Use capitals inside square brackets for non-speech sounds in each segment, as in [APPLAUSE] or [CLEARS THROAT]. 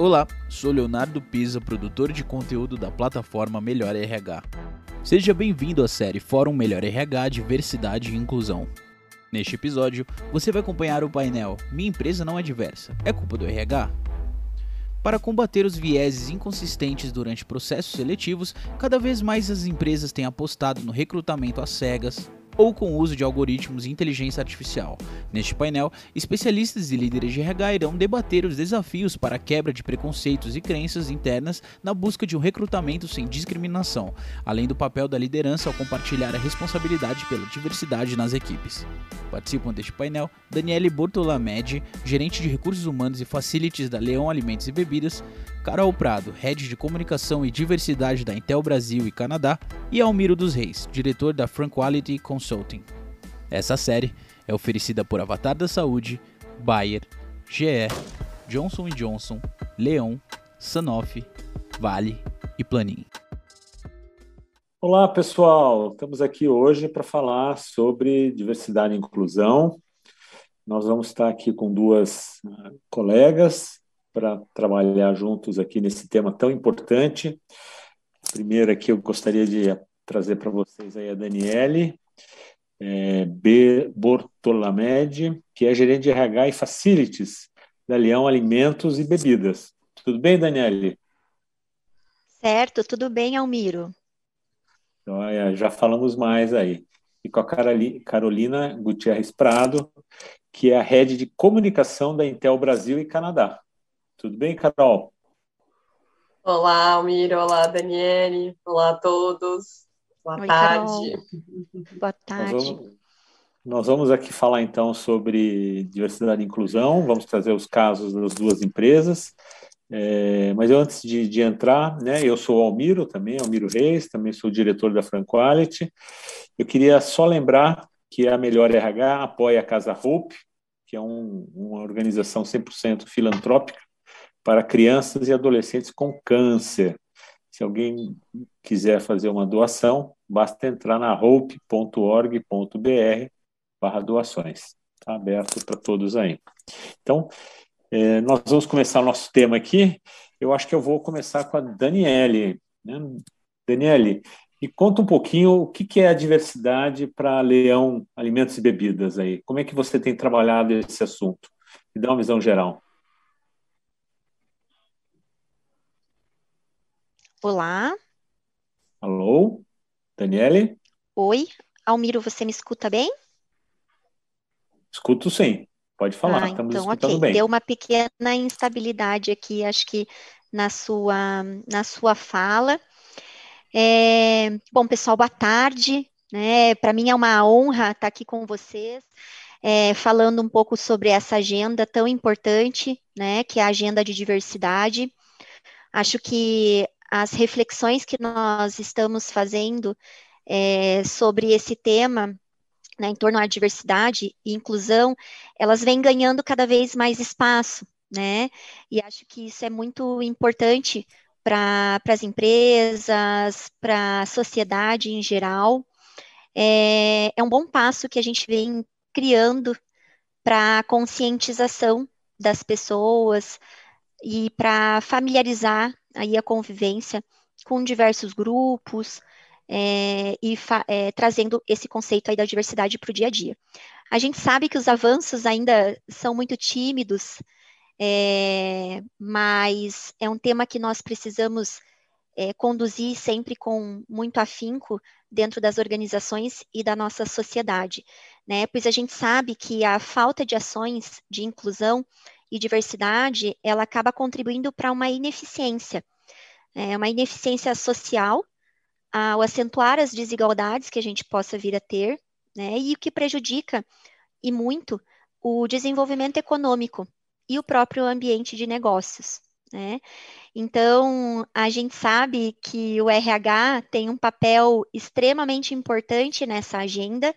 Olá, sou Leonardo Pisa, produtor de conteúdo da plataforma Melhor RH. Seja bem-vindo à série Fórum Melhor RH Diversidade e Inclusão. Neste episódio, você vai acompanhar o painel Minha empresa não é diversa, é culpa do RH? Para combater os vieses inconsistentes durante processos seletivos, cada vez mais as empresas têm apostado no recrutamento às cegas, ou com o uso de algoritmos e inteligência artificial. Neste painel, especialistas e líderes de RH irão debater os desafios para a quebra de preconceitos e crenças internas na busca de um recrutamento sem discriminação, além do papel da liderança ao compartilhar a responsabilidade pela diversidade nas equipes. Participam deste painel Daniele Bortolamed, gerente de recursos humanos e facilities da Leão Alimentos e Bebidas, Carol Prado, head de comunicação e diversidade da Intel Brasil e Canadá, e Almiro dos Reis, diretor da Franquality Consulting. Essa série é oferecida por Avatar da Saúde, Bayer, GE, Johnson Johnson, Leão, Sanofi, Vale e Planin. Olá, pessoal. Estamos aqui hoje para falar sobre diversidade e inclusão. Nós vamos estar aqui com duas uh, colegas para trabalhar juntos aqui nesse tema tão importante. Primeiro aqui eu gostaria de trazer para vocês aí a Daniele é, B. Bortolamed, que é gerente de RH e Facilities da Leão Alimentos e Bebidas. Tudo bem, Daniele? Certo, tudo bem, Almiro. Então, já falamos mais aí. E com a Carolina Gutierrez Prado, que é a head de comunicação da Intel Brasil e Canadá. Tudo bem, Carol? Olá, Almir. Olá, Daniele. Olá a todos. Boa Oi, tarde. Carol. Boa tarde. Nós vamos, nós vamos aqui falar então sobre diversidade e inclusão. Vamos trazer os casos das duas empresas. É, mas eu, antes de, de, entrar, né, eu sou o Almiro também, Almiro Reis, também sou diretor da Franquality. Eu queria só lembrar que a Melhor RH apoia a Casa Hope, que é um, uma organização 100% filantrópica para crianças e adolescentes com câncer. Se alguém quiser fazer uma doação, basta entrar na hope.org.br barra doações. Está aberto para todos aí. Então, é, nós vamos começar o nosso tema aqui. Eu acho que eu vou começar com a Daniele. Né? Daniele, me conta um pouquinho o que, que é a diversidade para Leão Alimentos e Bebidas aí. Como é que você tem trabalhado esse assunto? Me dá uma visão geral. Olá. Alô, Daniele? Oi, Almiro, você me escuta bem? Escuto sim. Pode falar, ah, estamos então, escutando okay. bem. Deu uma pequena instabilidade aqui, acho que na sua, na sua fala. É, bom, pessoal, boa tarde. Né? Para mim é uma honra estar aqui com vocês, é, falando um pouco sobre essa agenda tão importante, né? Que é a agenda de diversidade. Acho que as reflexões que nós estamos fazendo é, sobre esse tema né, em torno à diversidade e inclusão, elas vêm ganhando cada vez mais espaço, né? E acho que isso é muito importante para as empresas, para a sociedade em geral. É, é um bom passo que a gente vem criando para a conscientização das pessoas e para familiarizar aí a convivência com diversos grupos, é, e é, trazendo esse conceito aí da diversidade para o dia a dia. A gente sabe que os avanços ainda são muito tímidos, é, mas é um tema que nós precisamos é, conduzir sempre com muito afinco dentro das organizações e da nossa sociedade, né? Pois a gente sabe que a falta de ações de inclusão e diversidade, ela acaba contribuindo para uma ineficiência, é, uma ineficiência social ao acentuar as desigualdades que a gente possa vir a ter, né, e o que prejudica, e muito, o desenvolvimento econômico e o próprio ambiente de negócios. Né? Então, a gente sabe que o RH tem um papel extremamente importante nessa agenda,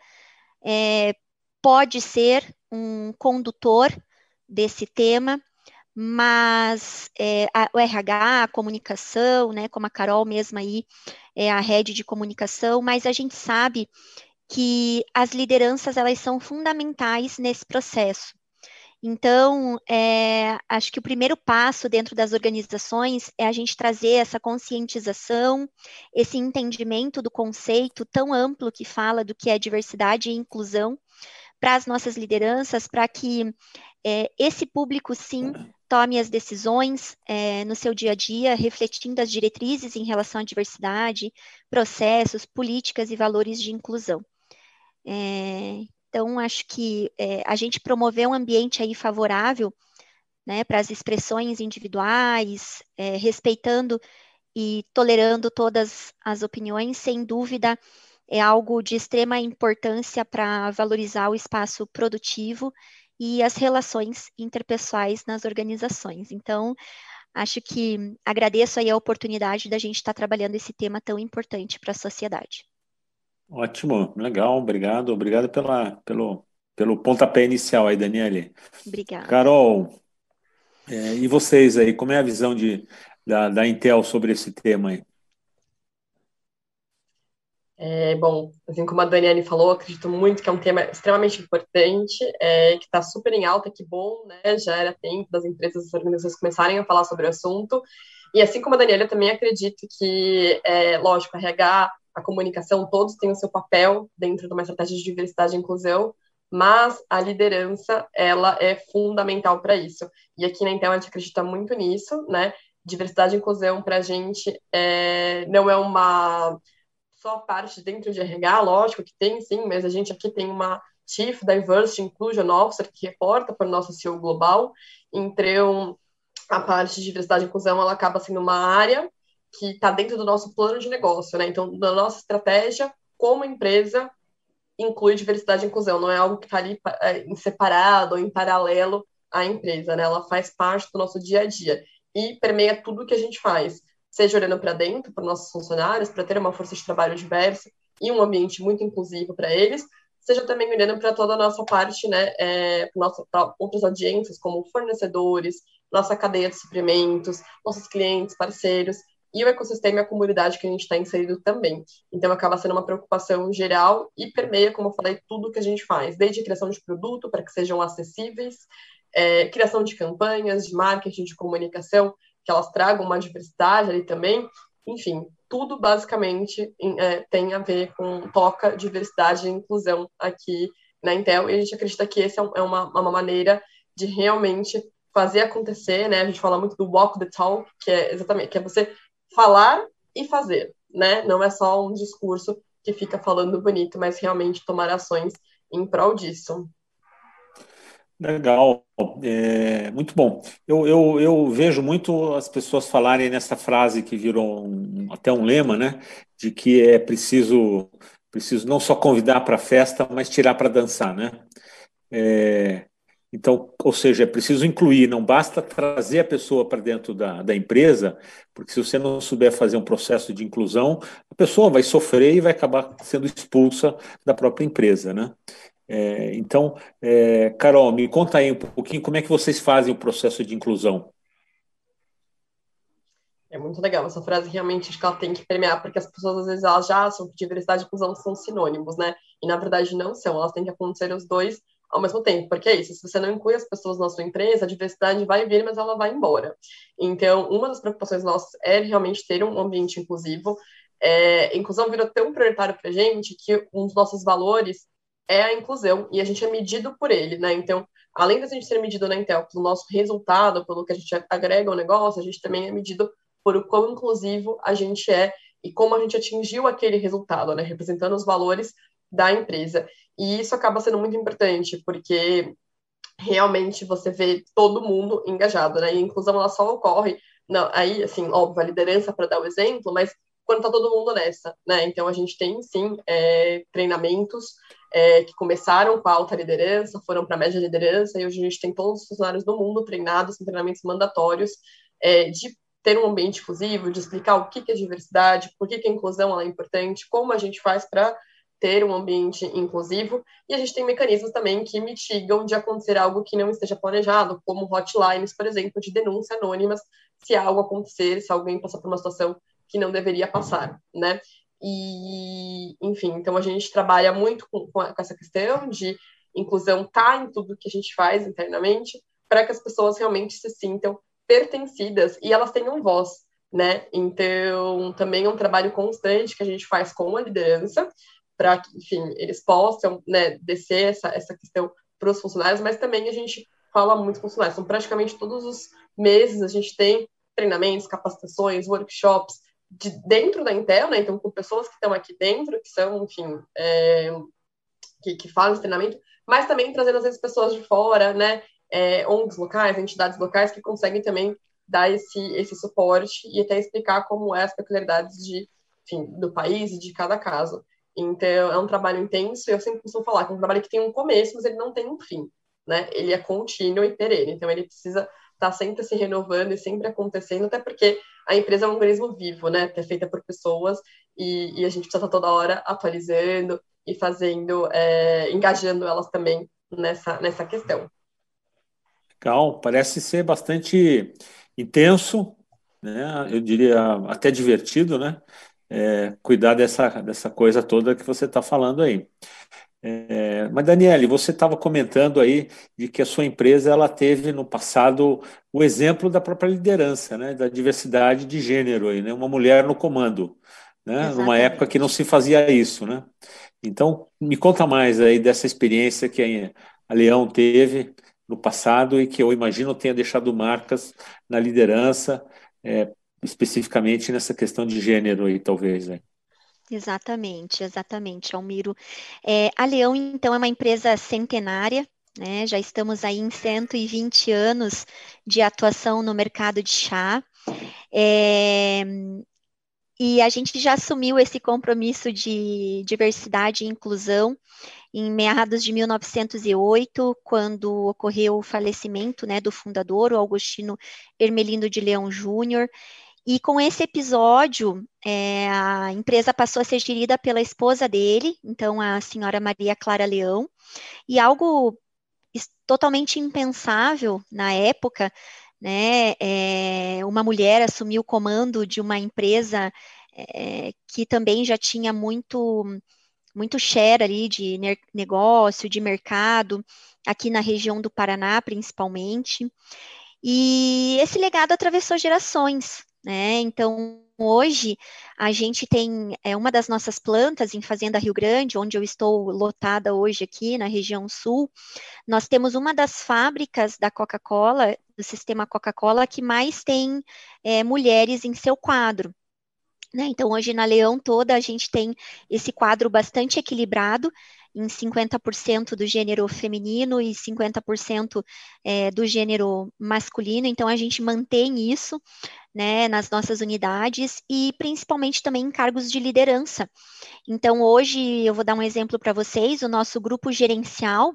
é, pode ser um condutor desse tema, mas é, a, o RH, a comunicação, né, como a Carol mesma aí é a rede de comunicação, mas a gente sabe que as lideranças elas são fundamentais nesse processo. Então, é, acho que o primeiro passo dentro das organizações é a gente trazer essa conscientização, esse entendimento do conceito tão amplo que fala do que é diversidade e inclusão para as nossas lideranças, para que é, esse público, sim, tome as decisões é, no seu dia a dia, refletindo as diretrizes em relação à diversidade, processos, políticas e valores de inclusão. É, então, acho que é, a gente promover um ambiente aí favorável né, para as expressões individuais, é, respeitando e tolerando todas as opiniões, sem dúvida, é algo de extrema importância para valorizar o espaço produtivo e as relações interpessoais nas organizações. Então, acho que agradeço aí a oportunidade da gente estar trabalhando esse tema tão importante para a sociedade. Ótimo, legal, obrigado, obrigado pela, pelo, pelo pontapé inicial aí, Daniele. Obrigada. Carol, é, e vocês aí, como é a visão de, da, da Intel sobre esse tema aí? É, bom, assim como a Daniele falou, acredito muito que é um tema extremamente importante, é, que está super em alta, que bom, né? Já era tempo das empresas, das organizações começarem a falar sobre o assunto. E assim como a Daniela, eu também acredito que, é, lógico, RH a comunicação, todos têm o seu papel dentro de uma estratégia de diversidade e inclusão, mas a liderança, ela é fundamental para isso. E aqui na Intel a gente acredita muito nisso, né? Diversidade e inclusão para a gente é, não é uma só parte dentro de RH, lógico que tem sim, mas a gente aqui tem uma Chief Diversity Inclusion Officer que reporta para o nosso CEO global, então a parte de diversidade e inclusão ela acaba sendo uma área que está dentro do nosso plano de negócio, né? Então, na nossa estratégia, como empresa, inclui diversidade e inclusão, não é algo que está ali é, em separado ou em paralelo à empresa, né? Ela faz parte do nosso dia a dia e permeia tudo que a gente faz, seja olhando para dentro, para nossos funcionários, para ter uma força de trabalho diversa e um ambiente muito inclusivo para eles, seja também olhando para toda a nossa parte, né, é, para outras audiências, como fornecedores, nossa cadeia de suprimentos, nossos clientes, parceiros, e o ecossistema e a comunidade que a gente está inserido também. Então, acaba sendo uma preocupação geral e permeia, como eu falei, tudo que a gente faz, desde criação de produto para que sejam acessíveis, é, criação de campanhas, de marketing, de comunicação, que elas tragam uma diversidade ali também. Enfim, tudo basicamente é, tem a ver com toca diversidade e inclusão aqui na Intel, e a gente acredita que essa é, é uma, uma maneira de realmente fazer acontecer, né? A gente fala muito do walk the talk, que é exatamente que é você falar e fazer, né? Não é só um discurso que fica falando bonito, mas realmente tomar ações em prol disso. Legal, é, muito bom. Eu, eu, eu, vejo muito as pessoas falarem nessa frase que virou um, até um lema, né? De que é preciso, preciso não só convidar para a festa, mas tirar para dançar, né? É, então, ou seja, é preciso incluir, não basta trazer a pessoa para dentro da, da empresa, porque se você não souber fazer um processo de inclusão, a pessoa vai sofrer e vai acabar sendo expulsa da própria empresa, né? É, então, é, Carol, me conta aí um pouquinho como é que vocês fazem o processo de inclusão. É muito legal essa frase, realmente acho que ela tem que permear, porque as pessoas às vezes elas já acham que diversidade e inclusão são sinônimos, né? E na verdade não são, elas têm que acontecer os dois ao mesmo tempo, porque é isso, se você não inclui as pessoas na sua empresa, a diversidade vai vir, mas ela vai embora. Então, uma das preocupações nossas é realmente ter um ambiente inclusivo. É, inclusão virou tão prioritário para gente que um dos nossos valores é a inclusão e a gente é medido por ele, né? Então, além de a gente ser medido na Intel pelo nosso resultado, pelo que a gente agrega ao negócio, a gente também é medido por o quão inclusivo a gente é e como a gente atingiu aquele resultado, né? Representando os valores da empresa. E isso acaba sendo muito importante, porque realmente você vê todo mundo engajado, né? E a inclusão ela só ocorre, não, aí, assim, óbvio, a liderança para dar o exemplo, mas quando está todo mundo nessa, né? Então a gente tem sim é, treinamentos é, que começaram com a alta liderança, foram para a média liderança, e hoje a gente tem todos os funcionários do mundo treinados em treinamentos mandatórios é, de ter um ambiente inclusivo, de explicar o que, que é diversidade, por que, que a inclusão é importante, como a gente faz para ter um ambiente inclusivo, e a gente tem mecanismos também que mitigam de acontecer algo que não esteja planejado, como hotlines, por exemplo, de denúncia anônimas, se algo acontecer, se alguém passar por uma situação que não deveria passar, né? E, enfim, então a gente trabalha muito com, com essa questão de inclusão está em tudo que a gente faz internamente, para que as pessoas realmente se sintam pertencidas e elas tenham voz, né? Então, também é um trabalho constante que a gente faz com a liderança, para que, enfim, eles possam né, descer essa, essa questão para os funcionários, mas também a gente fala muito com funcionários. Então, praticamente todos os meses a gente tem treinamentos, capacitações, workshops de dentro da Intel, né? Então, com pessoas que estão aqui dentro, que são, enfim, é, que, que fazem treinamento, mas também trazendo, às vezes, pessoas de fora, né? É, ONGs locais, entidades locais que conseguem também dar esse, esse suporte e até explicar como é as peculiaridades de, enfim, do país e de cada caso. Então, é um trabalho intenso, eu sempre costumo falar que é um trabalho que tem um começo, mas ele não tem um fim, né? Ele é contínuo e perene, então ele precisa estar tá sempre se renovando e sempre acontecendo, até porque a empresa é um organismo vivo, né? É feita por pessoas e, e a gente precisa estar toda hora atualizando e fazendo, é, engajando elas também nessa, nessa questão. Legal, parece ser bastante intenso, né? Eu diria até divertido, né? é, cuidar dessa, dessa coisa toda que você está falando aí. É, mas, Daniele, você estava comentando aí de que a sua empresa ela teve no passado o exemplo da própria liderança, né, da diversidade de gênero, aí, né, uma mulher no comando, né, numa época que não se fazia isso. Né? Então, me conta mais aí dessa experiência que a Leão teve no passado e que eu imagino tenha deixado marcas na liderança, é, especificamente nessa questão de gênero aí, talvez, né? Exatamente, exatamente, Almiro. É, a Leão, então, é uma empresa centenária, né? Já estamos aí em 120 anos de atuação no mercado de chá. É, e a gente já assumiu esse compromisso de diversidade e inclusão em meados de 1908, quando ocorreu o falecimento né, do fundador, o Augustino Ermelino de Leão Júnior, e com esse episódio, é, a empresa passou a ser gerida pela esposa dele, então a senhora Maria Clara Leão, e algo totalmente impensável na época, né? É, uma mulher assumiu o comando de uma empresa é, que também já tinha muito muito share ali de negócio, de mercado, aqui na região do Paraná, principalmente. E esse legado atravessou gerações, né? Então, hoje, a gente tem é, uma das nossas plantas em Fazenda Rio Grande, onde eu estou lotada hoje aqui na região sul, nós temos uma das fábricas da Coca-Cola, do sistema Coca-Cola, que mais tem é, mulheres em seu quadro. Né? Então, hoje na Leão toda, a gente tem esse quadro bastante equilibrado, em 50% do gênero feminino e 50% é, do gênero masculino. Então, a gente mantém isso né, nas nossas unidades e principalmente também em cargos de liderança. Então, hoje, eu vou dar um exemplo para vocês: o nosso grupo gerencial,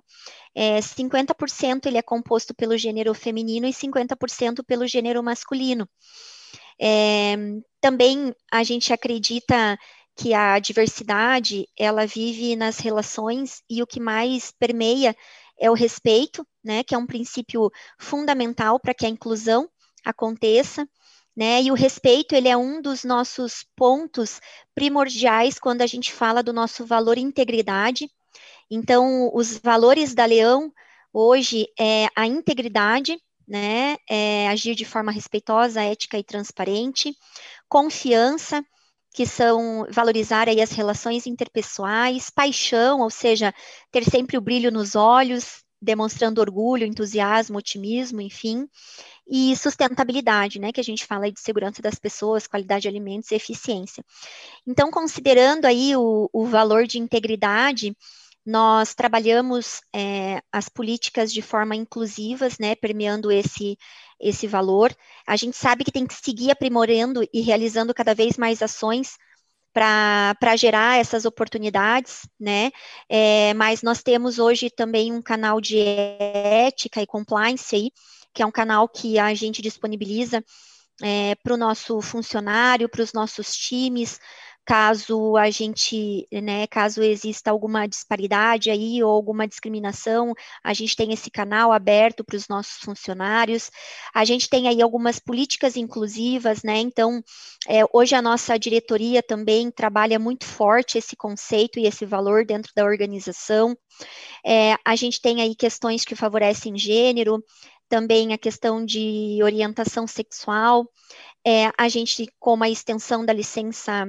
é, 50% ele é composto pelo gênero feminino e 50% pelo gênero masculino. É, também a gente acredita que a diversidade ela vive nas relações e o que mais permeia é o respeito, né, que é um princípio fundamental para que a inclusão aconteça, né? E o respeito ele é um dos nossos pontos primordiais quando a gente fala do nosso valor integridade. Então, os valores da Leão hoje é a integridade, né? É agir de forma respeitosa, ética e transparente, confiança, que são valorizar aí as relações interpessoais, paixão, ou seja, ter sempre o brilho nos olhos, demonstrando orgulho, entusiasmo, otimismo, enfim, e sustentabilidade, né, que a gente fala de segurança das pessoas, qualidade de alimentos e eficiência. Então, considerando aí o, o valor de integridade, nós trabalhamos é, as políticas de forma inclusivas, né, permeando esse, esse valor. A gente sabe que tem que seguir aprimorando e realizando cada vez mais ações para gerar essas oportunidades, né? É, mas nós temos hoje também um canal de ética e compliance aí, que é um canal que a gente disponibiliza é, para o nosso funcionário, para os nossos times, caso a gente, né, caso exista alguma disparidade aí ou alguma discriminação, a gente tem esse canal aberto para os nossos funcionários. A gente tem aí algumas políticas inclusivas, né? Então, é, hoje a nossa diretoria também trabalha muito forte esse conceito e esse valor dentro da organização. É, a gente tem aí questões que favorecem gênero, também a questão de orientação sexual, é, a gente, como a extensão da licença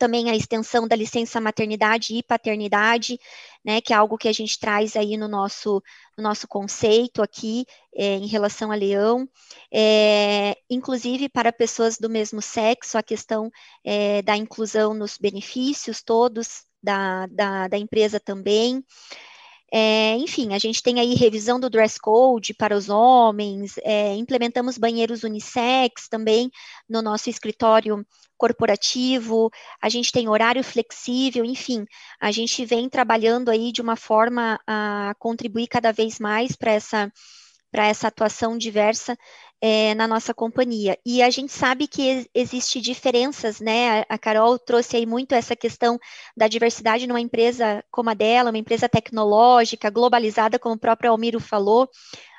também a extensão da licença maternidade e paternidade, né, que é algo que a gente traz aí no nosso, no nosso conceito aqui é, em relação a leão, é, inclusive para pessoas do mesmo sexo, a questão é, da inclusão nos benefícios todos da, da, da empresa também. É, enfim, a gente tem aí revisão do dress code para os homens, é, implementamos banheiros unissex também no nosso escritório corporativo, a gente tem horário flexível, enfim, a gente vem trabalhando aí de uma forma a contribuir cada vez mais para essa para essa atuação diversa é, na nossa companhia. E a gente sabe que existe diferenças, né? A Carol trouxe aí muito essa questão da diversidade numa empresa como a dela, uma empresa tecnológica, globalizada, como o próprio Almiro falou.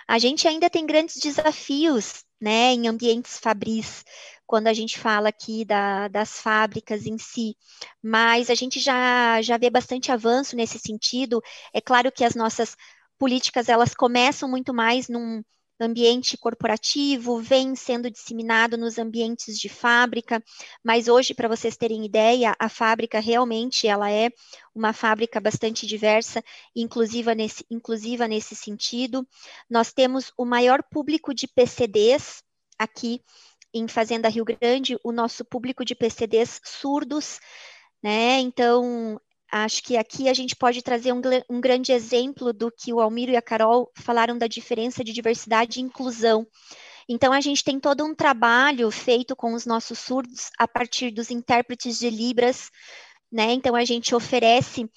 A gente ainda tem grandes desafios, né, em ambientes fabris, quando a gente fala aqui da, das fábricas em si, mas a gente já, já vê bastante avanço nesse sentido. É claro que as nossas políticas elas começam muito mais num ambiente corporativo, vem sendo disseminado nos ambientes de fábrica, mas hoje, para vocês terem ideia, a fábrica realmente ela é uma fábrica bastante diversa, inclusiva nesse, inclusiva nesse sentido. Nós temos o maior público de PCDs aqui em Fazenda Rio Grande, o nosso público de PCDs surdos, né? Então, Acho que aqui a gente pode trazer um, um, grande exemplo do que o Almiro e a Carol falaram da diferença de diversidade e inclusão. Então, a gente tem todo um trabalho feito com os nossos surdos a partir dos intérpretes de Libras, né? Então, a gente oferece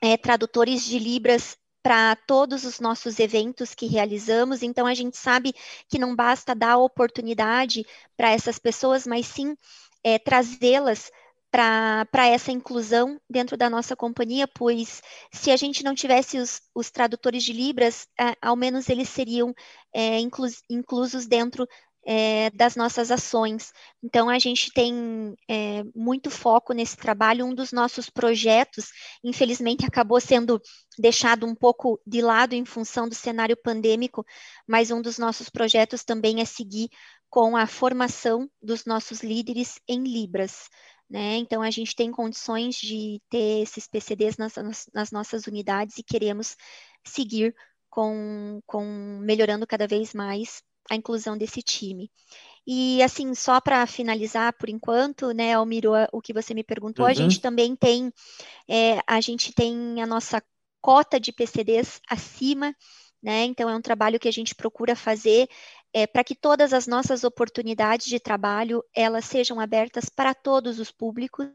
é, tradutores de Libras para todos os nossos eventos que realizamos. Então, a gente sabe que não basta dar oportunidade para essas pessoas, mas sim é, trazê-las para essa inclusão dentro da nossa companhia, pois se a gente não tivesse os, os tradutores de Libras, é, ao menos eles seriam é, inclus, inclusos dentro é, das nossas ações. Então, a gente tem é, muito foco nesse trabalho. Um dos nossos projetos, infelizmente, acabou sendo deixado um pouco de lado em função do cenário pandêmico, mas um dos nossos projetos também é seguir com a formação dos nossos líderes em Libras. Né? Então, a gente tem condições de ter esses PCDs nas, nas nossas unidades e queremos seguir com, com melhorando cada vez mais a inclusão desse time. E assim, só para finalizar por enquanto, né, Almiro, o que você me perguntou, uhum. a gente também tem, é, a gente tem a nossa cota de PCDs acima, né? Então é um trabalho que a gente procura fazer é, para que todas as nossas oportunidades de trabalho elas sejam abertas para todos os públicos,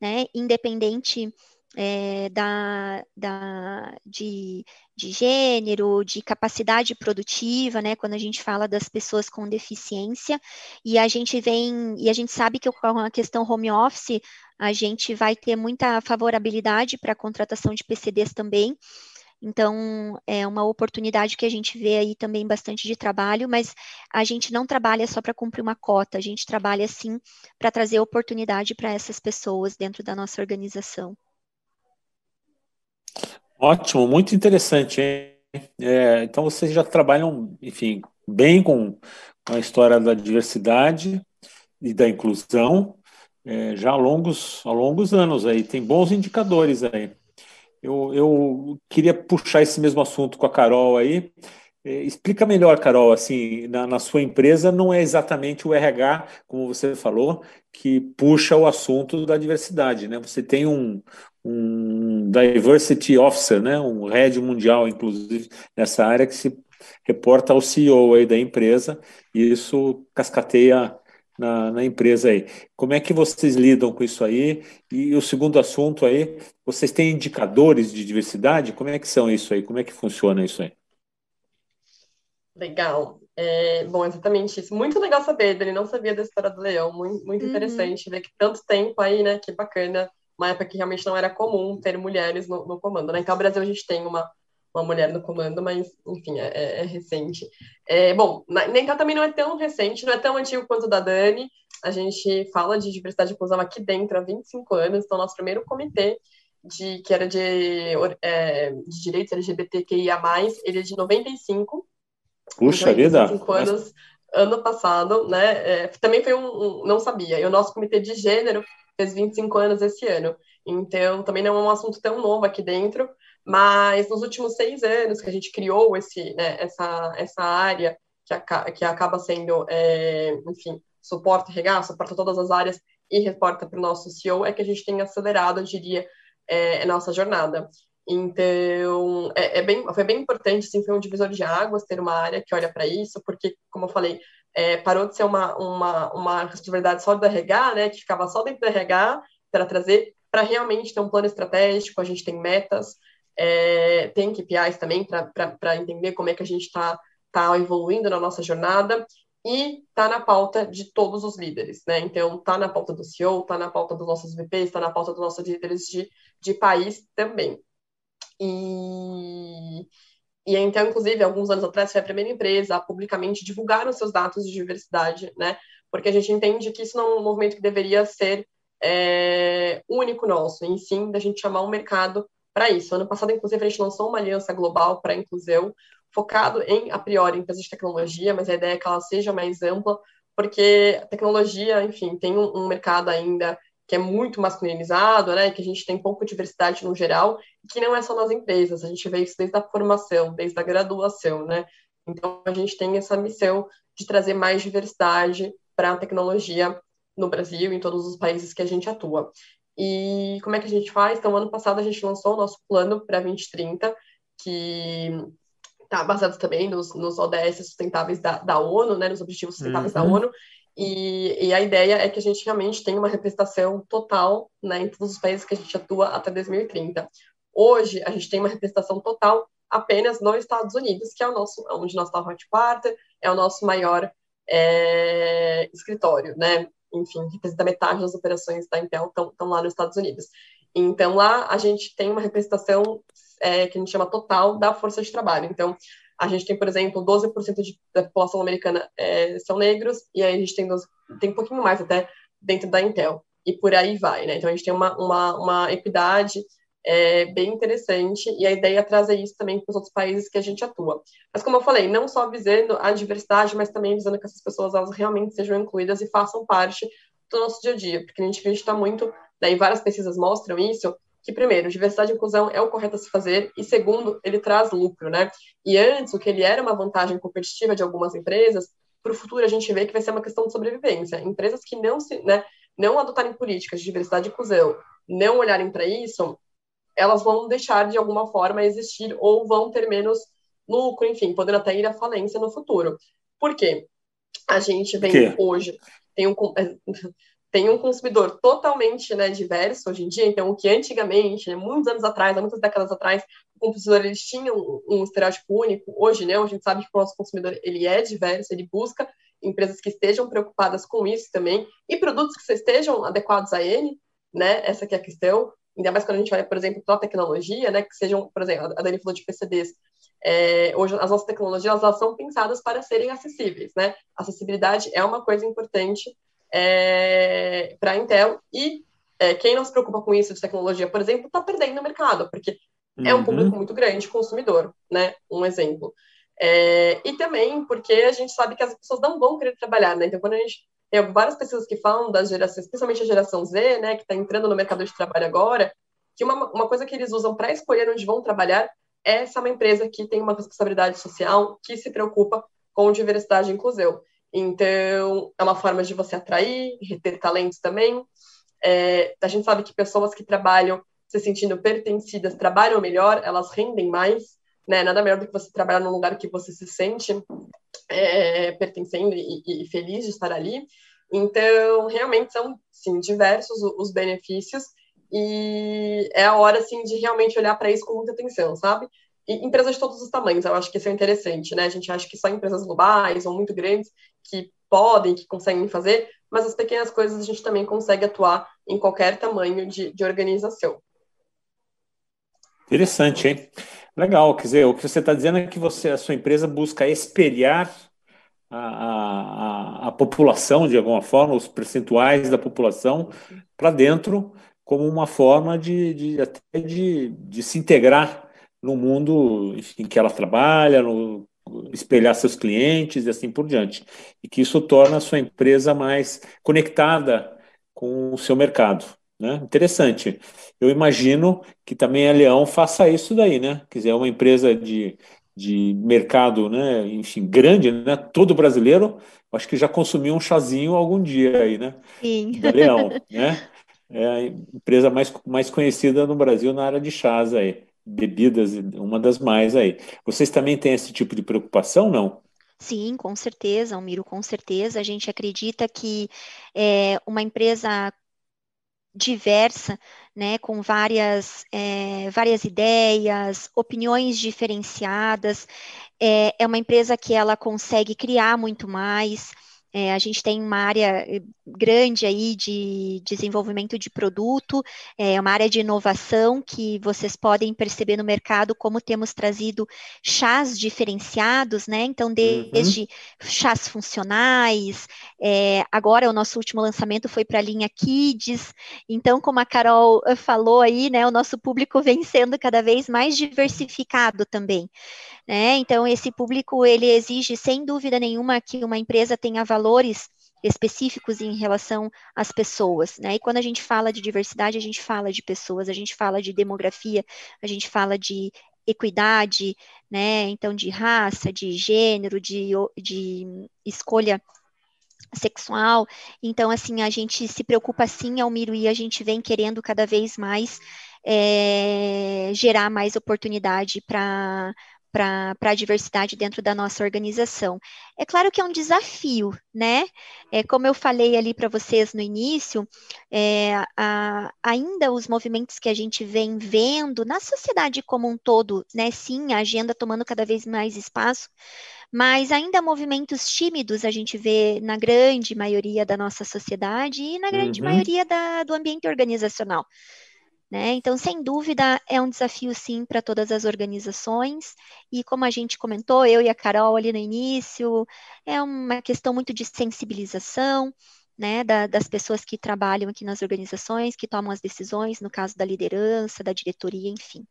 né, independente é, da, da, de, de gênero, de capacidade produtiva, né, quando a gente fala das pessoas com deficiência, e a gente vem, e a gente sabe que com a questão home office, a gente vai ter muita favorabilidade para a contratação de PCDs também, então, é uma oportunidade que a gente vê aí também bastante de trabalho, mas a gente não trabalha só para cumprir uma cota, a gente trabalha sim para trazer oportunidade para essas pessoas dentro da nossa organização. Ótimo, muito interessante, hein? É, então, vocês já trabalham, enfim, bem com a história da diversidade e da inclusão é, já há longos, há longos anos aí, tem bons indicadores aí. Eu, eu queria puxar esse mesmo assunto com a Carol aí. É, explica melhor, Carol, assim, na, na, sua empresa não é exatamente o RH, como você falou, que puxa o assunto da diversidade, né? Você tem um, um diversity officer, né? Um head mundial, inclusive, nessa área que se reporta ao CEO aí da empresa, e isso cascateia na, na, empresa aí. Como é que vocês lidam com isso aí? E o segundo assunto aí, vocês têm indicadores de diversidade? Como é que são isso aí? Como é que funciona isso aí? Legal. É, bom, exatamente isso. Muito legal saber, ele não sabia da história do leão, muito, muito uhum. interessante ver que tanto tempo aí, né, que bacana, uma época que realmente não era comum ter mulheres no, no comando, né, então no Brasil a gente tem uma, uma mulher no comando, mas, enfim, é, é, é recente. É, bom, nem também não é tão recente, não é tão antigo quanto o da Dani, a gente fala de diversidade e inclusão aqui dentro há 25 anos, então nosso primeiro comitê de, que era de, é, de direitos LGBTQIA+, ele é de 95. Puxa então, vida! 25 anos, mas... ano passado, né? É, também foi um, um, Não sabia. E o nosso comitê de gênero fez 25 anos esse ano. Então, também não é um assunto tão novo aqui dentro, mas nos últimos seis anos que a gente criou esse, né, essa, essa área que, que acaba sendo, é, enfim, suporta RH, suporta todas as áreas e reporta para o nosso CEO, é que a gente tem acelerado, eu diria, é, a nossa jornada. Então, é, é, bem, foi bem importante, sim, foi um divisor de águas ter uma área que olha para isso, porque, como eu falei, é, parou de ser uma, uma, uma responsabilidade só do RH, né, que ficava só dentro do RH, para trazer para realmente ter um plano estratégico, a gente tem metas, é, tem KPIs também para entender como é que a gente está tá evoluindo na nossa jornada, e está na pauta de todos os líderes, né? Então, está na pauta do CEO, está na pauta dos nossos VPs, está na pauta dos nossos líderes de, de país também. E, e então, inclusive, alguns anos atrás, foi a primeira empresa a publicamente divulgar os seus dados de diversidade, né? Porque a gente entende que isso não é um movimento que deveria ser é, único nosso, em sim, da gente chamar um mercado para isso. Ano passado, inclusive, a gente lançou uma aliança global para a inclusão, focado em, a priori, empresas de tecnologia, mas a ideia é que ela seja mais ampla, porque a tecnologia, enfim, tem um, um mercado ainda que é muito masculinizado, né, que a gente tem pouco diversidade no geral, e que não é só nas empresas, a gente vê isso desde a formação, desde a graduação, né, então a gente tem essa missão de trazer mais diversidade para a tecnologia no Brasil e em todos os países que a gente atua. E como é que a gente faz? Então, ano passado a gente lançou o nosso plano para 2030, que está baseado também nos, nos ODS sustentáveis da, da ONU, né, nos Objetivos Sustentáveis uhum. da ONU, e, e, a ideia é que a gente realmente tenha uma representação total né, em todos os países que a gente atua até 2030. Hoje, a gente tem uma representação total apenas nos Estados Unidos, que é o nosso, onde nós estamos headquarter, é o nosso maior é, escritório, né? Enfim, representa metade das operações da Intel estão lá nos Estados Unidos. Então, lá a gente tem uma representação é, que a gente chama total da força de trabalho. Então, a gente tem, por exemplo, 12% de, da população americana é, são negros, e aí a gente tem, 12, tem um pouquinho mais até dentro da Intel, e por aí vai, né? Então, a gente tem uma, uma, uma equidade é, bem interessante, e a ideia é trazer isso também para os outros países que a gente atua. Mas, como eu falei, não só visando a diversidade, mas também visando que essas pessoas elas realmente sejam incluídas e façam parte do nosso dia a dia, porque a gente acredita muito, né, e várias pesquisas mostram isso, que, primeiro, diversidade e inclusão é o correto a se fazer, e segundo, ele traz lucro, né? E antes, o que ele era uma vantagem competitiva de algumas empresas, para o futuro a gente vê que vai ser uma questão de sobrevivência. Empresas que não se, né, não adotarem políticas de diversidade e inclusão, não olharem para isso, elas vão deixar de alguma forma existir ou vão ter menos lucro, enfim, podendo até ir à falência no futuro. Por quê? A gente vem hoje, tem um, [LAUGHS] tem um consumidor totalmente né, diverso hoje em dia, então o que antigamente, né, muitos anos atrás, há muitas décadas atrás, o consumidor eles tinham um, um estereótipo único, hoje não, a gente sabe que o nosso consumidor ele é diverso, ele busca empresas que estejam preocupadas com isso também, e produtos que estejam adequados a ele, né, essa que é a questão, ainda mais quando a gente vai, por exemplo, para a tecnologia, né, que sejam, por exemplo, a Dani falou de PCDs, é, hoje as nossas tecnologias elas são pensadas para serem acessíveis, né, acessibilidade é uma coisa importante é, para a Intel e é, quem não se preocupa com isso de tecnologia, por exemplo, está perdendo o mercado, porque uhum. é um uhum. público muito grande, consumidor, né? Um exemplo. É, e também porque a gente sabe que as pessoas não vão querer trabalhar, né? Então, quando a gente tem várias pessoas que falam das gerações, especialmente a geração Z, né, que está entrando no mercado de trabalho agora, que uma, uma coisa que eles usam para escolher onde vão trabalhar é essa é uma empresa que tem uma responsabilidade social, que se preocupa com diversidade e inclusão. Então, é uma forma de você atrair, reter talentos também. É, a gente sabe que pessoas que trabalham se sentindo pertencidas trabalham melhor, elas rendem mais, né? Nada melhor do que você trabalhar num lugar que você se sente é, pertencendo e, e, feliz de estar ali. Então, realmente são, sim, diversos os benefícios e é a hora, assim, de realmente olhar para isso com muita atenção, sabe? e empresas de todos os tamanhos, eu acho que isso é interessante, né? A gente acha que só empresas globais ou muito grandes que podem, que conseguem fazer, mas as pequenas coisas a gente também consegue atuar em qualquer tamanho de, de organização. Interessante, hein? Legal, quer dizer, o que você está dizendo é que você, a sua empresa busca espelhar a, a, a população, de alguma forma, os percentuais da população para dentro, como uma forma de, de até de, de se integrar no mundo em que ela trabalha, no, espelhar seus clientes e assim por diante. E que isso torna a sua empresa mais conectada com o seu mercado. Né? Interessante. Eu imagino que também a Leão faça isso daí, né? Quer dizer, é uma empresa de, de mercado, né? Enfim, grande, né? Todo brasileiro, acho que já consumiu um chazinho algum dia aí, né? Sim. Da Leão, [LAUGHS] né? É a empresa mais, mais conhecida no Brasil na área de chás aí bebidas, uma das mais aí. Vocês também têm esse tipo de preocupação, não? Sim, com certeza, Almiro, com certeza. A gente acredita que é, uma empresa diversa, né, com várias, é, várias ideias, opiniões diferenciadas, é, é uma empresa que ela consegue criar muito mais, é, a gente tem uma área eh, grande aí de desenvolvimento de produto, é uma área de inovação que vocês podem perceber no mercado como temos trazido chás diferenciados, né? Então, uhum. desde uhum. chás funcionais, é, agora o nosso último lançamento foi para a linha Kids. Então, como a Carol eh, falou aí, né? O nosso público vem sendo cada vez mais diversificado também. Né? Então, esse público ele exige, sem dúvida nenhuma, que uma empresa tenha valores específicos em relação às pessoas, né? E quando a gente fala de diversidade, a gente fala de pessoas, a gente fala de demografia, a gente fala de equidade, né? Então, de raça, de gênero, de, de escolha sexual. Então, assim, a gente se preocupa sim, Almiro, e a gente vem querendo cada vez mais é, gerar mais oportunidade para para a diversidade dentro da nossa organização. É claro que é um desafio, né? É, como eu falei ali para vocês no início, é, a, ainda os movimentos que a gente vem vendo na sociedade como um todo, né? Sim, a agenda tomando cada vez mais espaço, mas ainda movimentos tímidos a gente vê na grande maioria da nossa sociedade e na grande uhum. maioria da, do ambiente organizacional. Né? Então, sem dúvida, é um desafio sim para todas as organizações, e como a gente comentou, eu e a Carol ali no início, é uma questão muito de sensibilização, né, da, das pessoas que trabalham aqui nas organizações, que tomam as decisões, no caso da liderança, da diretoria, enfim.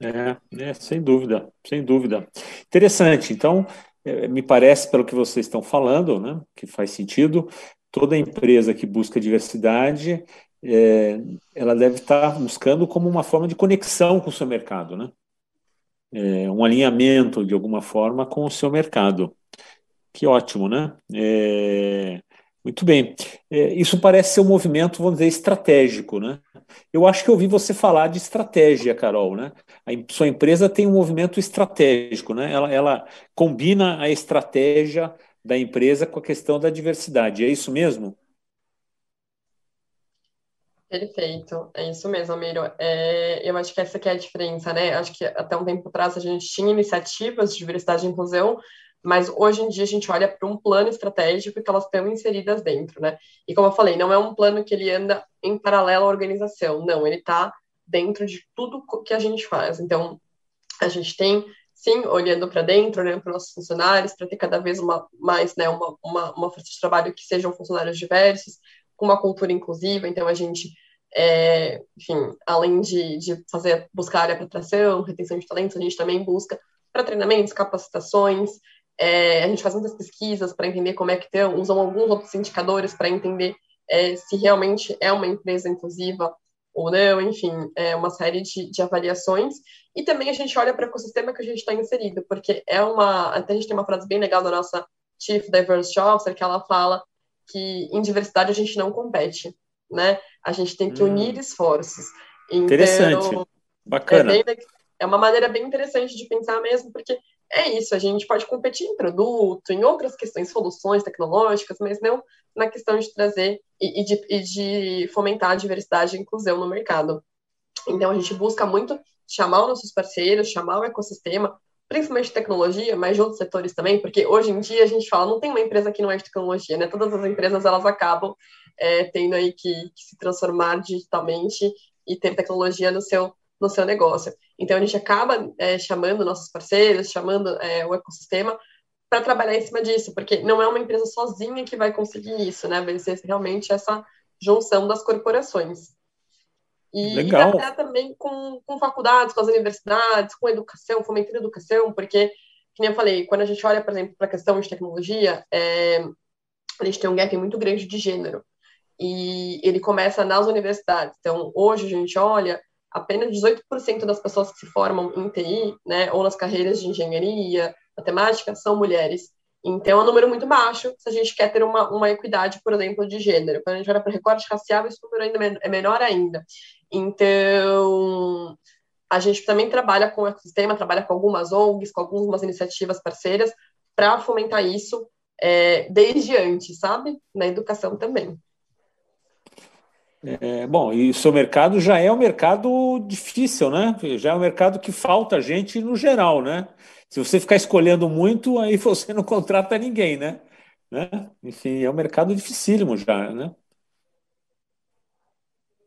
É, é sem dúvida, sem dúvida. Interessante. Então, é, me parece, pelo que vocês estão falando, né, que faz sentido, toda empresa que busca diversidade é, ela deve estar buscando como uma forma de conexão com o seu mercado, né? É, um alinhamento de alguma forma com o seu mercado. Que ótimo, né? É, muito bem. É, isso parece ser um movimento, vamos dizer, estratégico, né? Eu acho que eu ouvi você falar de estratégia, Carol, né? A sua empresa tem um movimento estratégico, né? Ela, ela combina a estratégia da empresa com a questão da diversidade. É isso mesmo? Perfeito, é isso mesmo, Amiro. É, eu acho que essa que é a diferença, né? Acho que até um tempo atrás a gente tinha iniciativas de diversidade e inclusão, mas hoje em dia a gente olha para um plano estratégico que elas estão inseridas dentro, né? E como eu falei, não é um plano que ele anda em paralelo à organização, não, ele está dentro de tudo que a gente faz. Então, a gente tem, sim, olhando para dentro, olhando para nossos funcionários, para ter cada vez uma, mais né, uma, uma, uma força de trabalho que sejam funcionários diversos, com uma cultura inclusiva, então a gente, é, enfim, além de, de fazer, buscar área para atração, retenção de talentos, a gente também busca para treinamentos, capacitações, é, a gente faz muitas pesquisas para entender como é que estão, usam alguns outros indicadores para entender é, se realmente é uma empresa inclusiva ou não, enfim, é uma série de, de avaliações. E também a gente olha para o ecossistema que a gente está inserido, porque é uma. Até a gente tem uma frase bem legal da nossa Chief Diversity Officer, que ela fala que em diversidade a gente não compete, né? A gente tem que hum. unir esforços. Então, interessante, bacana. É, bem, é uma maneira bem interessante de pensar mesmo, porque é isso, a gente pode competir em produto, em outras questões, soluções tecnológicas, mas não na questão de trazer e, e, de, e de, fomentar a diversidade e inclusão no mercado. Então, a gente busca muito chamar os nossos parceiros, chamar o ecossistema, principalmente tecnologia, mas de outros setores também, porque hoje em dia a gente fala, não tem uma empresa que não é de tecnologia, né? Todas as empresas, elas acabam é, tendo aí que, que, se transformar digitalmente e ter tecnologia no seu, no seu negócio. Então, a gente acaba é, chamando nossos parceiros, chamando é, o ecossistema para trabalhar em cima disso, porque não é uma empresa sozinha que vai conseguir isso, né? Vai ser realmente essa junção das corporações. E, Legal. e também com, com faculdades, com as universidades, com educação, fomentando educação, porque, como eu falei, quando a gente olha, por exemplo, para a questão de tecnologia, é, a gente tem um gap muito grande de gênero. E ele começa nas universidades. Então, hoje a gente olha, apenas 18% das pessoas que se formam em TI, né, ou nas carreiras de engenharia, matemática, são mulheres. Então, é um número muito baixo se a gente quer ter uma, uma equidade, por exemplo, de gênero. Quando a gente olha para recorte racial, esse número ainda é menor ainda. Então, a gente também trabalha com o ecossistema, trabalha com algumas ONGs, com algumas iniciativas parceiras, para fomentar isso é, desde antes, sabe? Na educação também. É, bom, e o seu mercado já é um mercado difícil, né? Já é um mercado que falta gente no geral, né? Se você ficar escolhendo muito, aí [LAUGHS] você não contrata ninguém, né? né? Enfim, é um mercado dificílimo já, né?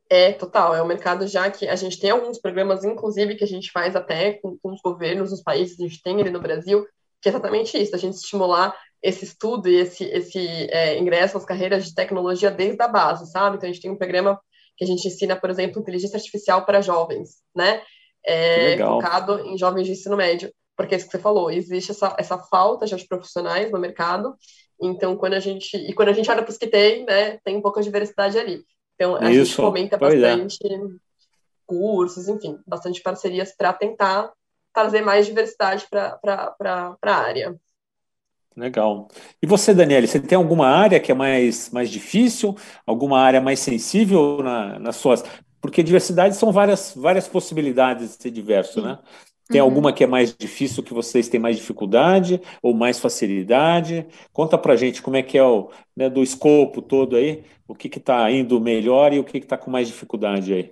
É, total, é um mercado já que a gente tem alguns programas, inclusive, que a gente faz até com, com os governos dos países, a gente tem ali no Brasil, que é exatamente isso, a gente estimular esse estudo e esse, esse é, ingresso às carreiras de tecnologia desde a base, sabe? Então, a gente tem um programa que a gente ensina, por exemplo, inteligência artificial para jovens, né? É, focado em jovens de ensino médio, porque é isso que você falou, existe essa, essa falta já de profissionais no mercado, então quando a gente, e quando a gente olha para os que tem, né, tem um pouco de diversidade ali. Então, a Isso, gente fomenta é. bastante é. cursos, enfim, bastante parcerias para tentar trazer mais diversidade para a área. Legal. E você, Daniele, você tem alguma área que é mais, mais difícil? Alguma área mais sensível na, nas suas. Porque diversidade são várias, várias possibilidades de ser diverso, né? Tem uhum. alguma que é mais difícil, que vocês têm mais dificuldade ou mais facilidade? Conta pra gente como é que é o né, do escopo todo aí, o que está indo melhor e o que está com mais dificuldade aí.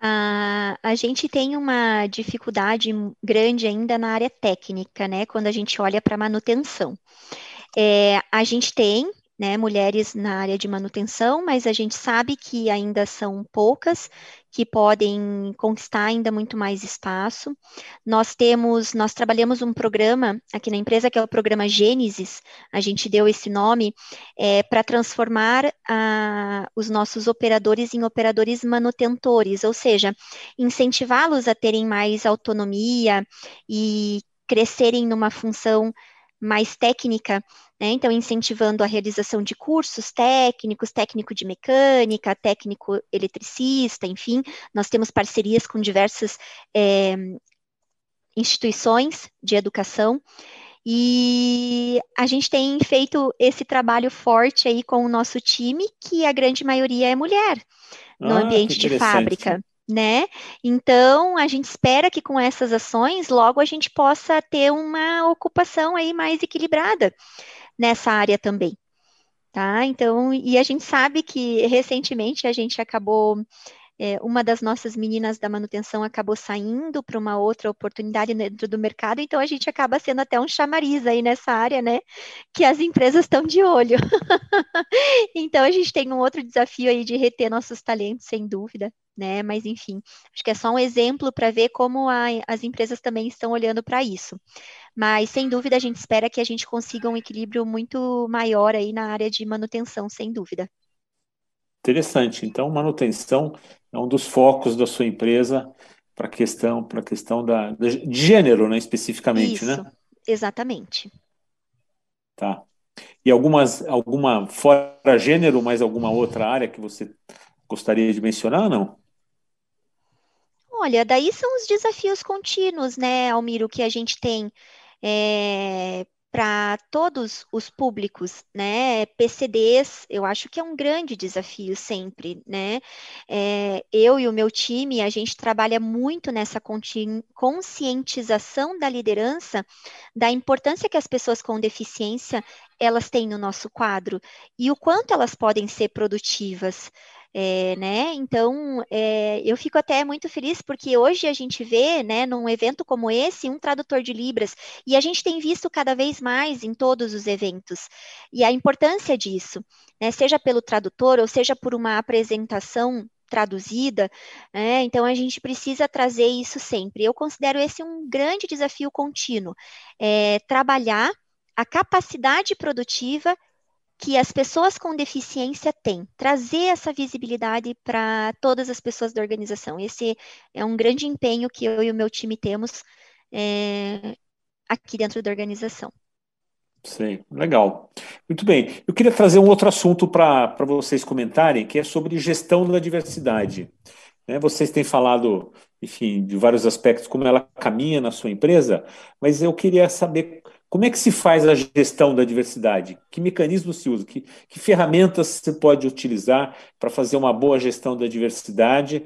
Ah, a gente tem uma dificuldade grande ainda na área técnica, né? Quando a gente olha para manutenção. É, a gente tem né, mulheres na área de manutenção, mas a gente sabe que ainda são poucas que podem conquistar ainda muito mais espaço. Nós temos, nós trabalhamos um programa aqui na empresa que é o programa Gênesis, a gente deu esse nome é, para transformar a, os nossos operadores em operadores manutentores, ou seja, incentivá-los a terem mais autonomia e crescerem numa função mais técnica, né? Então, incentivando a realização de cursos técnicos, técnico de mecânica, técnico eletricista, enfim, nós temos parcerias com diversas é, instituições de educação. E a gente tem feito esse trabalho forte aí com o nosso time, que a grande maioria é mulher no ah, ambiente de fábrica né? Então, a gente espera que com essas ações, logo a gente possa ter uma ocupação aí mais equilibrada nessa área também, tá? Então, e a gente sabe que recentemente a gente acabou é, uma das nossas meninas da manutenção acabou saindo para uma outra oportunidade dentro do mercado, então a gente acaba sendo até um chamariz aí nessa área, né? Que as empresas estão de olho. [LAUGHS] então a gente tem um outro desafio aí de reter nossos talentos, sem dúvida, né? Mas enfim, acho que é só um exemplo para ver como a, as empresas também estão olhando para isso. Mas sem dúvida a gente espera que a gente consiga um equilíbrio muito maior aí na área de manutenção, sem dúvida. Interessante. Então, manutenção é um dos focos da sua empresa para a questão, para questão da, de gênero, né, especificamente, né? Isso, né? Exatamente. Tá. E algumas, alguma fora gênero, mais alguma outra área que você gostaria de mencionar não? Olha, daí são os desafios contínuos, né, Almiro, que a gente tem. É, para todos os públicos, né? PCDs, eu acho que é um grande desafio sempre, né? É, eu e o meu time, a gente trabalha muito nessa conscientização da liderança, da importância que as pessoas com deficiência elas têm no nosso quadro e o quanto elas podem ser produtivas. É, né? Então, é, eu fico até muito feliz porque hoje a gente vê, né, num evento como esse, um tradutor de Libras, e a gente tem visto cada vez mais em todos os eventos, e a importância disso, né, seja pelo tradutor ou seja por uma apresentação traduzida, né? então a gente precisa trazer isso sempre. Eu considero esse um grande desafio contínuo, é, trabalhar a capacidade produtiva que as pessoas com deficiência têm, trazer essa visibilidade para todas as pessoas da organização. Esse é um grande empenho que eu e o meu time temos é, aqui dentro da organização. Sim, legal. Muito bem. Eu queria trazer um outro assunto para vocês comentarem, que é sobre gestão da diversidade. Né, vocês têm falado, enfim, de vários aspectos, como ela caminha na sua empresa, mas eu queria saber como é que se faz a gestão da diversidade? Que mecanismo se usa? Que, que ferramentas se pode utilizar para fazer uma boa gestão da diversidade?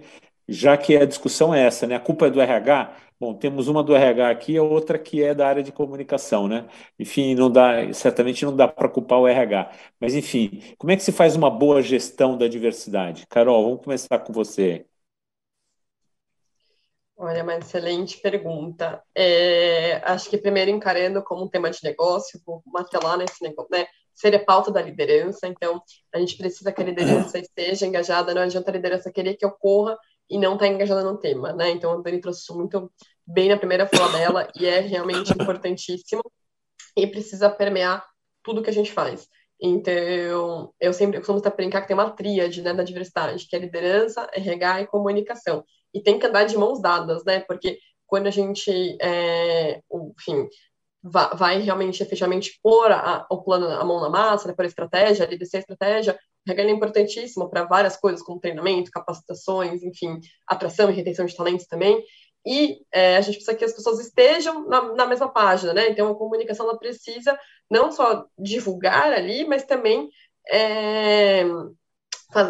Já que a discussão é essa, né? A culpa é do RH. Bom, temos uma do RH aqui, a outra que é da área de comunicação, né? Enfim, não dá, certamente não dá para culpar o RH. Mas enfim, como é que se faz uma boa gestão da diversidade? Carol, vamos começar com você. Olha, uma excelente pergunta. É, acho que primeiro encarando como um tema de negócio, vou martelar nesse negócio, né? Seria pauta da liderança, então a gente precisa que a liderança [CLEARS THROAT] esteja engajada, não adianta a liderança querer que ocorra e não estar tá engajada no tema, né? Então a Dani trouxe muito bem na primeira fala dela e é realmente importantíssimo e precisa permear tudo que a gente faz. Então, eu sempre eu costumo brincar que tem uma tríade né, da diversidade, que é liderança, RH e comunicação e tem que andar de mãos dadas, né? Porque quando a gente, é, enfim, vai, realmente efetivamente pôr a, o plano, a mão na massa, né, pôr a estratégia, a liderança a estratégia, regra é importantíssimo para várias coisas, como treinamento, capacitações, enfim, atração e retenção de talentos também. E é, a gente precisa que as pessoas estejam na, na mesma página, né? Então, a comunicação ela precisa não só divulgar ali, mas também é,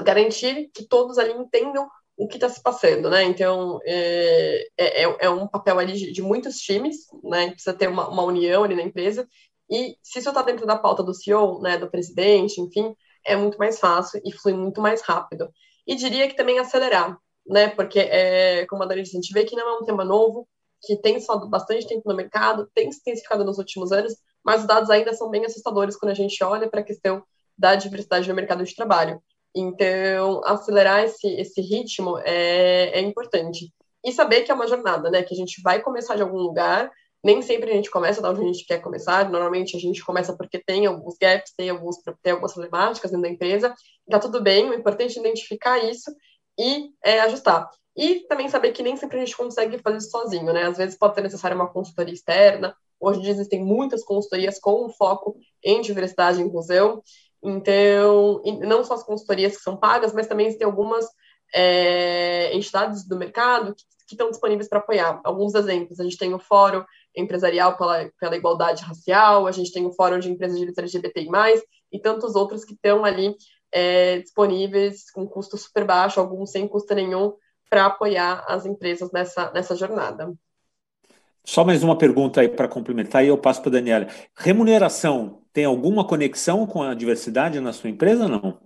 garantir que todos ali entendam o que está se passando, né? Então, é, é, é, é, um papel ali de, de, muitos times, né? Precisa ter uma, uma união ali na empresa. E se isso está dentro da pauta do CEO, né, do presidente, enfim, é muito mais fácil e flui muito mais rápido. E diria que também acelerar, né? Porque, é, como a Dani disse, a gente vê que não é um tema novo, que tem só bastante tempo no mercado, tem se intensificado nos últimos anos, mas os dados ainda são bem assustadores quando a gente olha para a questão da diversidade no mercado de trabalho. Então, acelerar esse, esse ritmo é, é importante. E saber que é uma jornada, né? Que a gente vai começar de algum lugar, nem sempre a gente começa da onde a gente quer começar, normalmente a gente começa porque tem alguns gaps, tem, alguns, tem algumas problemáticas dentro da empresa, tá tudo bem, o importante é identificar isso e é, ajustar. E também saber que nem sempre a gente consegue fazer isso sozinho, né? Às vezes pode ser necessária uma consultoria externa, hoje existem muitas consultorias com foco em diversidade e inclusão, então, não só as consultorias que são pagas, mas também tem algumas é, entidades do mercado que, que estão disponíveis para apoiar. Alguns exemplos, a gente tem o Fórum Empresarial pela, pela Igualdade Racial, a gente tem o Fórum de Empresas de LGBTI+, e tantos outros que estão ali é, disponíveis com custo super baixo, alguns sem custo nenhum, para apoiar as empresas nessa, nessa jornada. Só mais uma pergunta aí para complementar e eu passo para a Daniela. Remuneração tem alguma conexão com a diversidade na sua empresa ou não?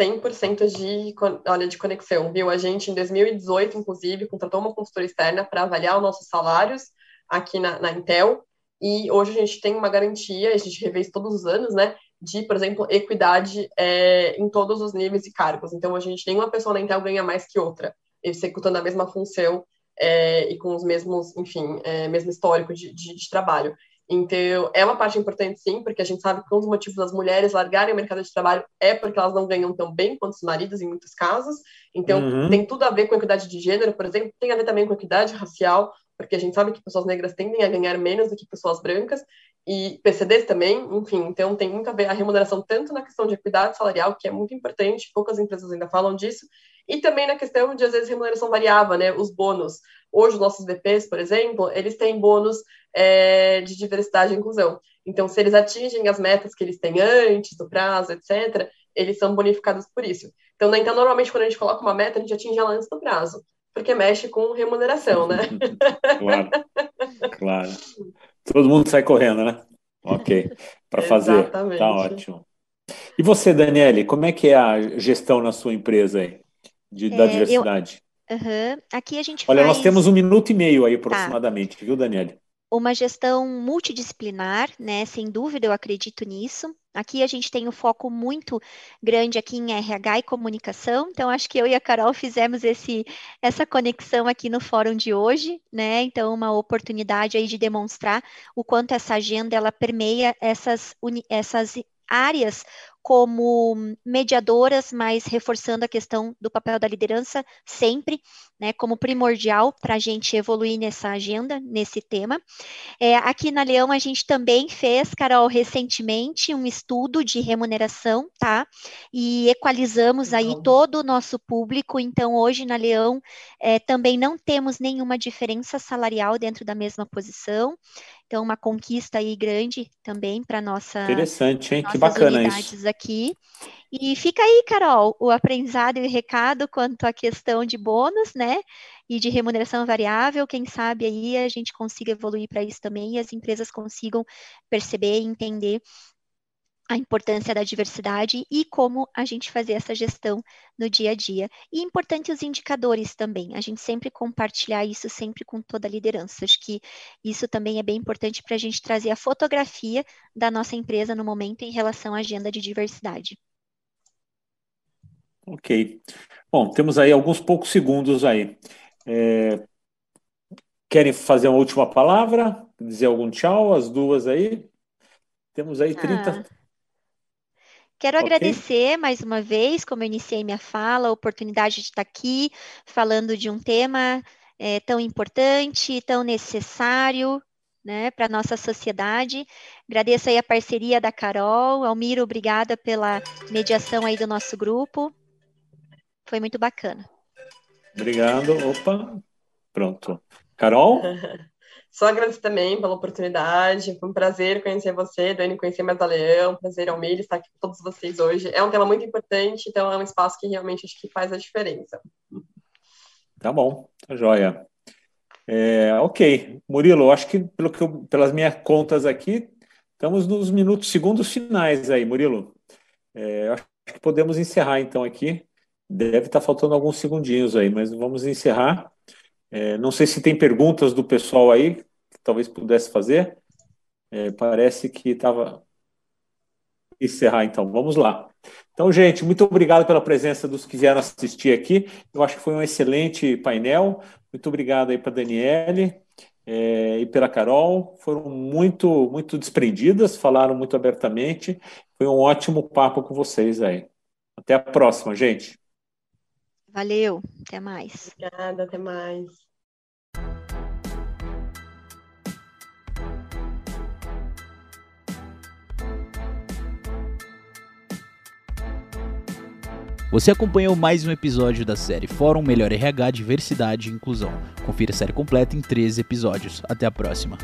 100% de, olha, de conexão, viu? A gente, em 2018, inclusive, contratou uma consultora externa para avaliar os nossos salários aqui na, na, Intel, e hoje a gente tem uma garantia, a gente revê isso todos os anos, né, de, por exemplo, equidade é, em todos os níveis e cargos. Então, a gente, nenhuma pessoa na Intel ganha mais que outra, executando a mesma função é, e com os mesmos, enfim, é, mesmo histórico de, de, de, trabalho. Então, é uma parte importante, sim, porque a gente sabe que um dos motivos das mulheres largarem o mercado de trabalho é porque elas não ganham tão bem quanto os maridos, em muitos casos. Então, uhum. tem tudo a ver com equidade de gênero, por exemplo, tem a ver também com equidade racial, porque a gente sabe que pessoas negras tendem a ganhar menos do que pessoas brancas, e PCDs também, enfim, então tem muito a ver a remuneração tanto na questão de equidade salarial, que é muito importante, poucas empresas ainda falam disso, e também na questão de, às vezes, remuneração variável, né? Os bônus. Hoje, os nossos VPs, por exemplo, eles têm bônus é, de diversidade e inclusão. Então, se eles atingem as metas que eles têm antes do prazo, etc., eles são bonificados por isso. Então, então, normalmente, quando a gente coloca uma meta, a gente atinge ela antes do prazo, porque mexe com remuneração, né? [LAUGHS] claro, claro. Todo mundo sai correndo, né? Ok, [LAUGHS] para fazer. Tá ótimo. E você, Daniele, como é que é a gestão na sua empresa aí, de, da É, diversidade? Aham. Aqui a gente Olha, nós faz temos um minuto e meio aí aproximadamente, viu, Daniele? Uma gestão multidisciplinar, né? Sem dúvida, eu acredito nisso. Aqui a gente tem um foco muito grande aqui em RH e comunicação, então acho que eu e a Carol fizemos esse, essa conexão aqui no fórum de hoje, né? Então, uma oportunidade aí de demonstrar o quanto essa agenda ela permeia essas, essas áreas como mediadoras, mas reforçando a questão do papel da liderança sempre, né, como primordial para a gente evoluir nessa agenda, nesse tema. É, aqui na Leão, a gente também fez, Carol, recentemente um estudo de remuneração, tá? E equalizamos aí Legal. todo o nosso público. Então, hoje na Leão, é, também não temos nenhuma diferença salarial dentro da mesma posição. Então, uma conquista aí grande também para nossa Interessante, hein? Que bacana isso. aqui. E fica aí, Carol, o aprendizado e o recado quanto à questão de bônus, né? E de remuneração variável. Quem sabe aí a gente consiga evoluir para isso também e as empresas consigam perceber e entender a importância da diversidade e como a gente fazer essa gestão no dia a dia. E importante os indicadores também, a gente sempre compartilhar isso sempre com toda a liderança. Acho que isso também é bem importante para a gente trazer a fotografia da nossa empresa no momento em relação à agenda de diversidade. Ok. Bom, temos aí alguns poucos segundos aí. É, querem fazer uma última palavra? Dizer algum tchau? As duas aí? Temos aí 30. Ah, Quero Ok. agradecer mais uma vez, como eu iniciei minha fala, a oportunidade de estar aqui falando de um tema eh, tão importante, tão necessário, né, para a nossa sociedade. Agradeço aí a parceria da Carol. Almiro, obrigada pela mediação aí do nosso grupo. Foi muito bacana. Obrigado. Opa, pronto. Carol? [LAUGHS] Só agradecer também pela oportunidade. Foi um prazer conhecer você, Dani, conhecer mais a Leão. Prazer, Almir, estar aqui com todos vocês hoje. É um tema muito importante, então é um espaço que realmente acho que faz a diferença. Tá bom, tá joia. É, ok, Murilo, acho que, pelo que eu- pelas minhas contas aqui, estamos nos minutos, segundos finais aí, Murilo. É, acho que podemos encerrar então aqui. Deve estar faltando alguns segundinhos aí, mas vamos encerrar. É, não sei se tem perguntas do pessoal aí, talvez pudesse fazer. É, parece que estava. Encerrar então, vamos lá. Então, gente, muito obrigado pela presença dos que vieram assistir aqui. Eu acho que foi um excelente painel. Muito obrigado aí para a Daniele eh, e pela Carol. Foram muito, muito desprendidas, falaram muito abertamente. Foi um ótimo papo com vocês aí. Até a próxima, gente. Valeu, até mais. Obrigada, até mais. Você acompanhou mais um episódio da série Fórum Melhor RH Diversidade e Inclusão. Confira a série completa em 13 episódios. Até a próxima.